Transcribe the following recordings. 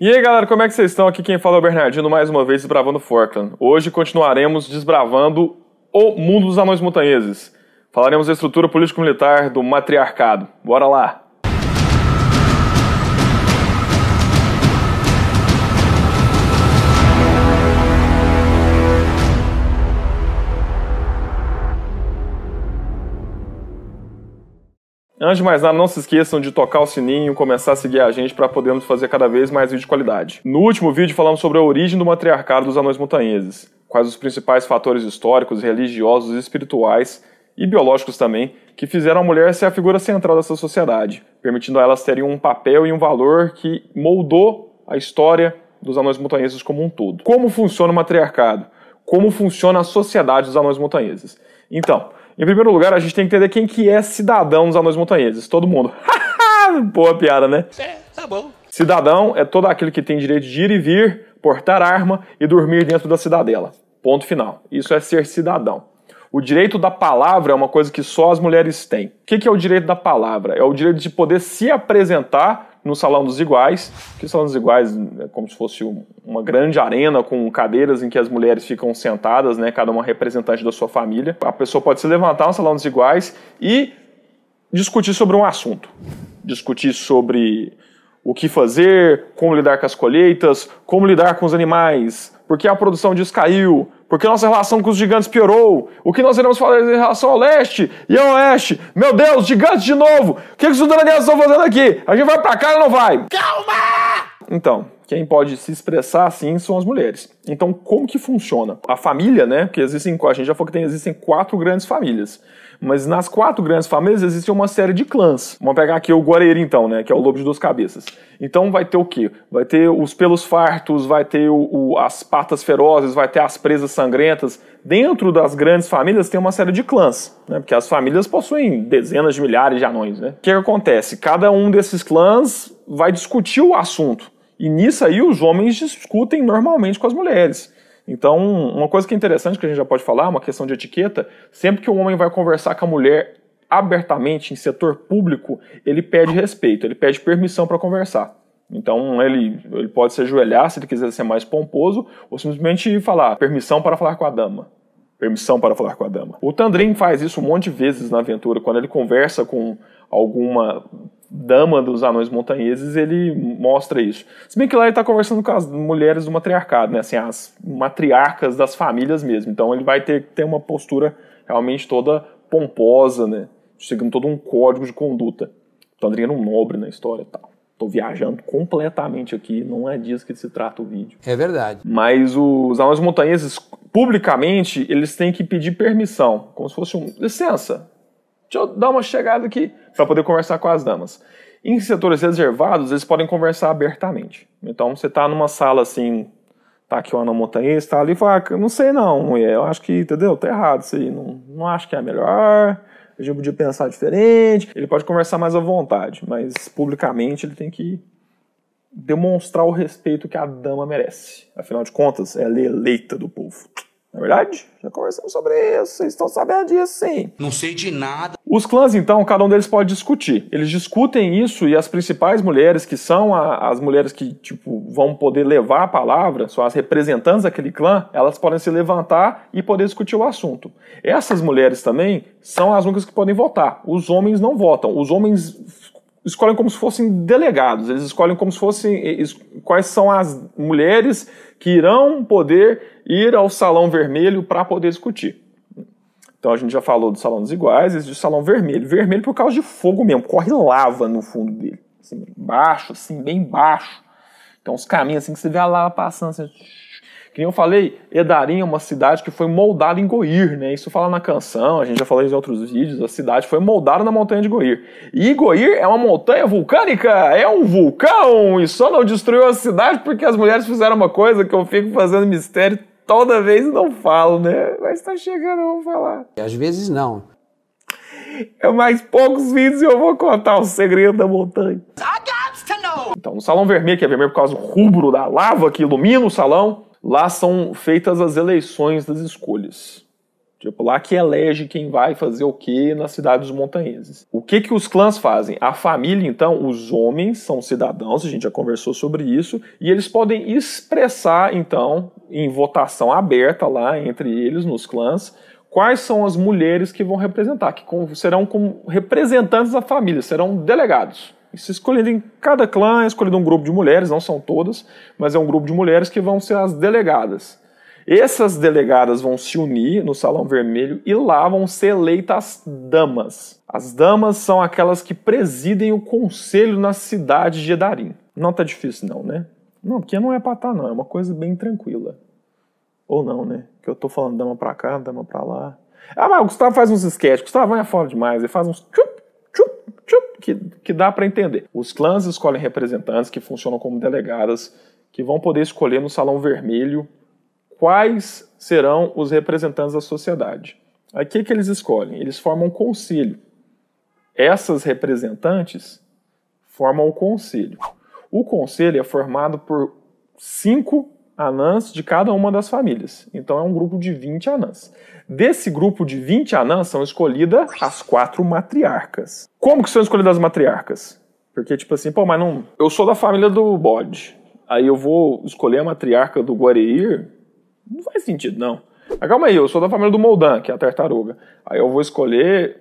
E aí galera, como é que vocês estão? Aqui quem fala é o Bernardino, mais uma vez desbravando Forkland. Hoje continuaremos desbravando o mundo dos anões montanheses. Falaremos da estrutura político-militar do matriarcado. Bora lá! Antes de mais nada, não se esqueçam de tocar o sininho começar a seguir a gente para podermos fazer cada vez mais vídeo de qualidade. No último vídeo falamos sobre a origem do matriarcado dos anões montanheses, quais os principais fatores históricos, religiosos, espirituais e biológicos também que fizeram a mulher ser a figura central dessa sociedade, permitindo a elas terem um papel e um valor que moldou a história dos anões montanheses como um todo. Como funciona o matriarcado? Como funciona a sociedade dos anões montanheses? Então, em primeiro lugar, a gente tem que entender quem que é cidadão dos anões montanheses. Todo mundo. Boa piada, né? É, tá bom. Cidadão é todo aquele que tem direito de ir e vir, portar arma e dormir dentro da cidadela. Ponto final. Isso é ser cidadão. O direito da palavra é uma coisa que só as mulheres têm. O que é o direito da palavra? É o direito de poder se apresentar no Salão dos Iguais, que o Salão dos Iguais é como se fosse uma grande arena com cadeiras em que as mulheres ficam sentadas, né, cada uma representante da sua família. A pessoa pode se levantar no Salão dos Iguais e discutir sobre um assunto. Discutir sobre o que fazer, como lidar com as colheitas, como lidar com os animais, por que a produção disso caiu, porque nossa relação com os gigantes piorou. O que nós iremos fazer em relação ao leste e ao oeste? Meu Deus, gigantes de novo! O que, que os ucranianos estão fazendo aqui? A gente vai pra cá ou não vai? Calma! Então, quem pode se expressar assim são as mulheres. Então, como que funciona? A família, né? Porque existem, a gente já falou que tem, existem quatro grandes famílias. Mas nas quatro grandes famílias existe uma série de clãs. Vamos pegar aqui o Guareiro, então, né? Que é o lobo de duas cabeças. Então vai ter o quê? Vai ter os pelos fartos, vai ter o, o, as patas ferozes, vai ter as presas sangrentas. Dentro das grandes famílias tem uma série de clãs, né? Porque as famílias possuem dezenas de milhares de anões, né? O que acontece? Cada um desses clãs vai discutir o assunto. E nisso aí os homens discutem normalmente com as mulheres. Então, uma coisa que é interessante que a gente já pode falar, uma questão de etiqueta, sempre que o homem vai conversar com a mulher abertamente em setor público, ele pede respeito, ele pede permissão para conversar. Então ele, ele pode se ajoelhar se ele quiser ser mais pomposo, ou simplesmente falar permissão para falar com a dama. Permissão para falar com a dama. O Tandrin faz isso um monte de vezes na aventura, quando ele conversa com alguma dama dos anões montanheses, ele mostra isso. Se bem que lá ele está conversando com as mulheres do matriarcado, né? Assim, as matriarcas das famílias mesmo. Então ele vai ter que ter uma postura realmente toda pomposa, né? Seguindo todo um código de conduta. O Tandrin era um nobre na história e tal. Tô viajando completamente aqui, não é disso que se trata o vídeo. É verdade. Mas os anões montanheses, publicamente, eles têm que pedir permissão, como se fosse um. Licença, deixa eu dar uma chegada aqui para poder conversar com as damas. Em setores reservados, eles podem conversar abertamente. Então, você está numa sala assim, tá aqui o anão montanhês, tá ali e fala, ah, não sei não, mulher, eu acho que, entendeu? Tá errado isso aí, não, não acho que é melhor, a gente podia pensar diferente. Ele pode conversar mais à vontade, mas publicamente ele tem que demonstrar o respeito que a dama merece. Afinal de contas, ela é eleita do povo. Na verdade, já conversamos sobre isso, vocês estão sabendo disso sim. Não sei de nada. Os clãs, então, cada um deles pode discutir. Eles discutem isso e as principais mulheres, que são a, as mulheres que tipo, vão poder levar a palavra, são as representantes daquele clã, elas podem se levantar e poder discutir o assunto. Essas mulheres também são as únicas que podem votar. Os homens não votam. Os homens escolhem como se fossem delegados. Eles escolhem como se fossem quais são as mulheres que irão poder ir ao salão vermelho para poder discutir. Então a gente já falou do salão dos iguais, existe o salão vermelho. Vermelho por causa de fogo mesmo, corre lava no fundo dele. Assim, baixo, assim, bem baixo. Então os caminhos assim que você vê a lava passando assim, que nem eu falei, Edarim é uma cidade que foi moldada em Goir, né? Isso fala na canção, a gente já falou isso em outros vídeos. A cidade foi moldada na montanha de Goir. E Goir é uma montanha vulcânica, é um vulcão, e só não destruiu a cidade porque as mulheres fizeram uma coisa que eu fico fazendo mistério toda vez e não falo, né? Mas tá chegando, eu vou falar. E às vezes não. É mais poucos vídeos e eu vou contar o segredo da montanha. Então, no salão vermelho, que é vermelho por causa do rubro da lava que ilumina o salão, Lá são feitas as eleições das escolhas. Tipo, lá que elege quem vai fazer o que na cidade dos montanheses. O que que os clãs fazem? A família, então, os homens são cidadãos, a gente já conversou sobre isso, e eles podem expressar, então, em votação aberta lá entre eles, nos clãs, quais são as mulheres que vão representar, que serão como representantes da família, serão delegados. Isso escolhido em cada clã, é escolhido um grupo de mulheres, não são todas, mas é um grupo de mulheres que vão ser as delegadas. Essas delegadas vão se unir no Salão Vermelho e lá vão ser eleitas damas. As damas são aquelas que presidem o conselho na cidade de Edarim. Não tá difícil não, né? Não, porque não é pra tá não, é uma coisa bem tranquila. Ou não, né? Que eu tô falando dama pra cá, dama pra lá. Ah, mas o Gustavo faz uns sketches, Gustavo é fora demais, ele faz uns tchup, que, que dá para entender. Os clãs escolhem representantes que funcionam como delegadas, que vão poder escolher no Salão Vermelho quais serão os representantes da sociedade. Que, que eles escolhem? Eles formam um conselho. Essas representantes formam o conselho. O conselho é formado por cinco anãs de cada uma das famílias. Então é um grupo de 20 anãs. Desse grupo de 20 anãs são escolhidas as quatro matriarcas. Como que são escolhidas as matriarcas? Porque, tipo assim, pô, mas não. Eu sou da família do bode. Aí eu vou escolher a matriarca do Guareir não faz sentido, não. Mas calma aí, eu sou da família do Moldan, que é a tartaruga. Aí eu vou escolher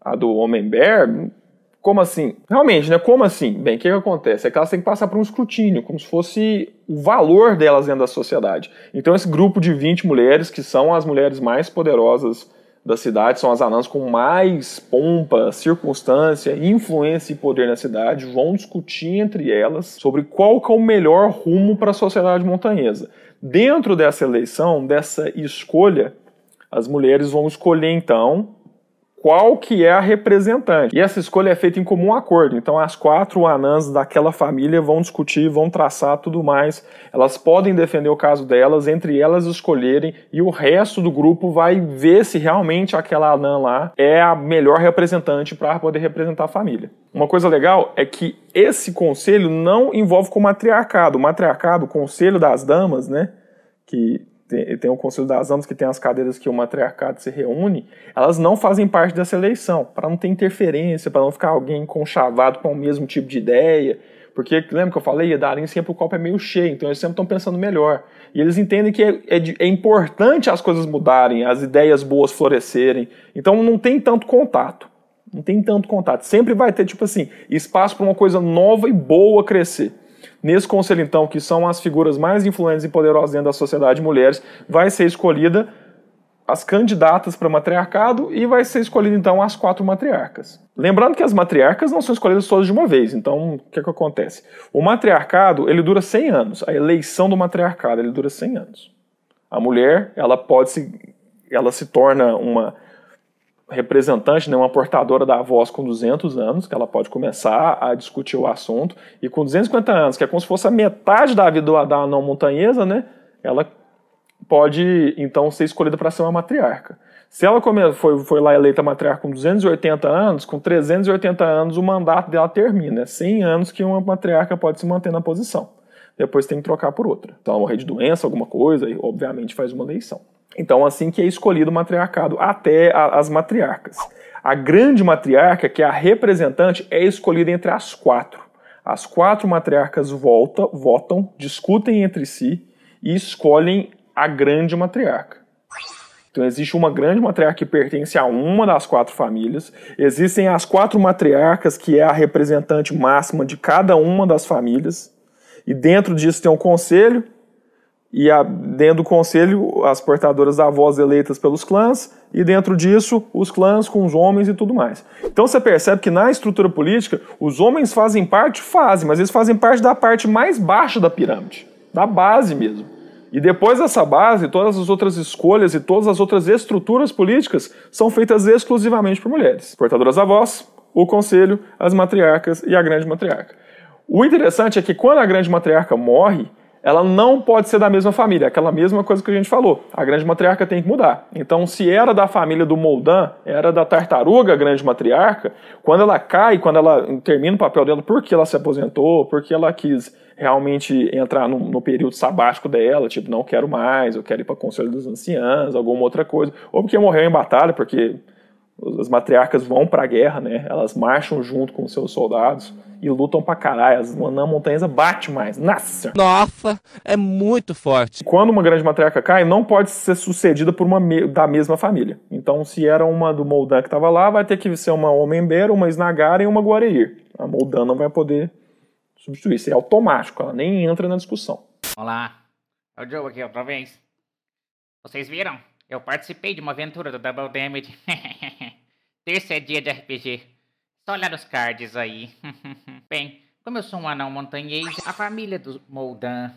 a do Homem-Bear? Como assim? Realmente, né? Como assim? Bem, o que, que acontece? É que elas têm que passar por um escrutínio, como se fosse o valor delas dentro da sociedade. Então, esse grupo de 20 mulheres, que são as mulheres mais poderosas da cidade, são as anãs com mais pompa, circunstância, influência e poder na cidade, vão discutir entre elas sobre qual é o melhor rumo para a sociedade montanhesa. Dentro dessa eleição, dessa escolha, as mulheres vão escolher então qual que é a representante. E essa escolha é feita em comum acordo. Então as quatro anãs daquela família vão discutir, vão traçar tudo mais. Elas podem defender o caso delas, entre elas escolherem, e o resto do grupo vai ver se realmente aquela anã lá é a melhor representante para poder representar a família. Uma coisa legal é que esse conselho não envolve com o matriarcado. O matriarcado, o conselho das damas, né, que tem, tem o conselho das damas que tem as cadeiras que o matriarcado se reúne, elas não fazem parte dessa eleição, para não ter interferência, para não ficar alguém conchavado com o mesmo tipo de ideia. Porque lembra que eu falei, a sempre o copo é meio cheio, então eles sempre estão pensando melhor. E eles entendem que é, é, é, importante as coisas mudarem, as ideias boas florescerem. Então não tem tanto contato. Não tem tanto contato. Sempre vai ter, tipo assim, espaço para uma coisa nova e boa crescer. Nesse conselho, então, que são as figuras mais influentes e poderosas dentro da sociedade mulheres, vai ser escolhida as candidatas para matriarcado e vai ser escolhida então as quatro matriarcas. Lembrando que as matriarcas não são escolhidas todas de uma vez, então o que, é que acontece? O matriarcado ele dura 100 anos, a eleição do matriarcado ele dura 100 anos. A mulher ela pode se, ela se torna uma representante, né, uma portadora da voz com 200 anos, que ela pode começar a discutir o assunto, e com 250 anos, que é como se fosse a metade da vida da não montanhesa, né, ela pode então ser escolhida para ser uma matriarca. Se ela foi, foi lá eleita matriarca com 280 anos, com 380 anos o mandato dela termina. É 100 anos que uma matriarca pode se manter na posição. Depois tem que trocar por outra. Então ela morrer de doença, alguma coisa, e obviamente faz uma eleição. Então, assim que é escolhido o matriarcado, até a, as matriarcas. A grande matriarca, que é a representante, é escolhida entre as quatro. As quatro matriarcas volta, votam, discutem entre si e escolhem a grande matriarca. Então existe uma grande matriarca que pertence a uma das quatro famílias. Existem as quatro matriarcas, que é a representante máxima de cada uma das famílias. E dentro disso tem um conselho, e a, dentro do conselho as portadoras da voz eleitas pelos clãs, e dentro disso os clãs com os homens e tudo mais. Então você percebe que na estrutura política os homens fazem parte, fazem, mas eles fazem parte da parte mais baixa da pirâmide, da base mesmo. E depois dessa base, todas as outras escolhas e todas as outras estruturas políticas são feitas exclusivamente por mulheres. Portadoras da voz, o conselho, as matriarcas e a grande matriarca. O interessante é que quando a grande matriarca morre, ela não pode ser da mesma família, aquela mesma coisa que a gente falou. A grande matriarca tem que mudar. Então, se era da família do Moldan, era da tartaruga, a grande matriarca, quando ela cai, quando ela termina o papel dela, porque ela se aposentou, porque ela quis realmente entrar no, no período sabático dela, tipo, não quero mais, eu quero ir para o Conselho dos Anciãs, alguma outra coisa, ou porque morreu em batalha, porque as matriarcas vão para a guerra, né? Elas marcham junto com os seus soldados e lutam pra caralho. As Anã Montanhesa bate mais. Nossa! Nossa, é muito forte. Quando uma grande matriarca cai, não pode ser sucedida por uma me da mesma família. Então, se era uma do Moldan que estava lá, vai ter que ser uma Homem-Bear, uma Snagara e uma Guareir. A Moldan não vai poder substituir. Isso é automático, ela nem entra na discussão. Olá, é o Joe aqui outra vez. Vocês viram? Eu participei de uma aventura do Double Damage. Terça é dia de RPG. Só olhar os cards aí. Bem, como eu sou um anão montanhês, a família do Moldan,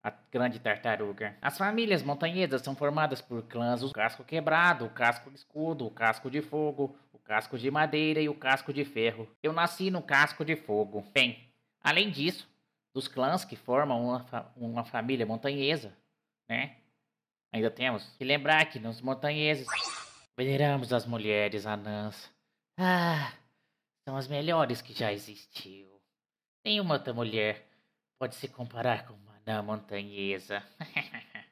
a grande tartaruga. As famílias montanhesas são formadas por clãs, o casco quebrado, o casco de escudo, o casco de fogo, o casco de madeira e o casco de ferro. Eu nasci no casco de fogo. Bem, além disso, dos clãs que formam uma, fa uma família montanhesa, né? Ainda temos que lembrar que nos montanheses veneramos as mulheres anãs. Ah, são as melhores que já existiu. Nenhuma outra mulher pode se comparar com uma anã montanhesa.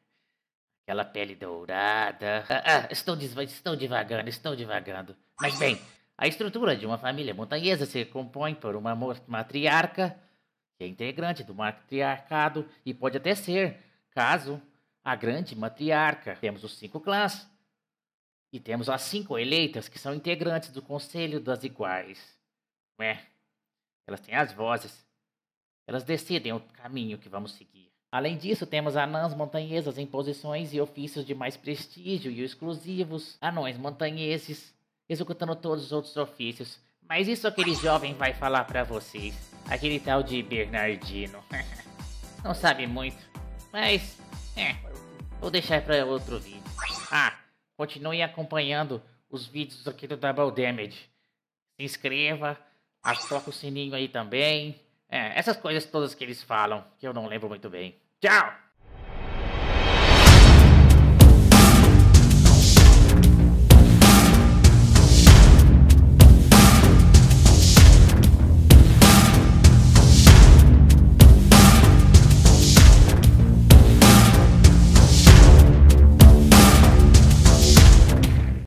Aquela pele dourada. Ah, ah estou, estou devagando, estou devagando. Mas bem, a estrutura de uma família montanhesa se compõe por uma matriarca, que é integrante do matriarcado e pode até ser, caso a grande matriarca. Temos os cinco clãs. E temos as cinco eleitas, que são integrantes do Conselho das Iguais. É, elas têm as vozes. Elas decidem o caminho que vamos seguir. Além disso, temos anãs montanhesas em posições e ofícios de mais prestígio e exclusivos, anões montanheses, executando todos os outros ofícios. Mas isso aquele jovem vai falar para vocês. Aquele tal de Bernardino. Não sabe muito, mas é, vou deixar para outro vídeo. Ah, continue acompanhando os vídeos aqui do Double Damage. Se inscreva, toca o sininho aí também. É, essas coisas todas que eles falam, que eu não lembro muito bem. Tchau!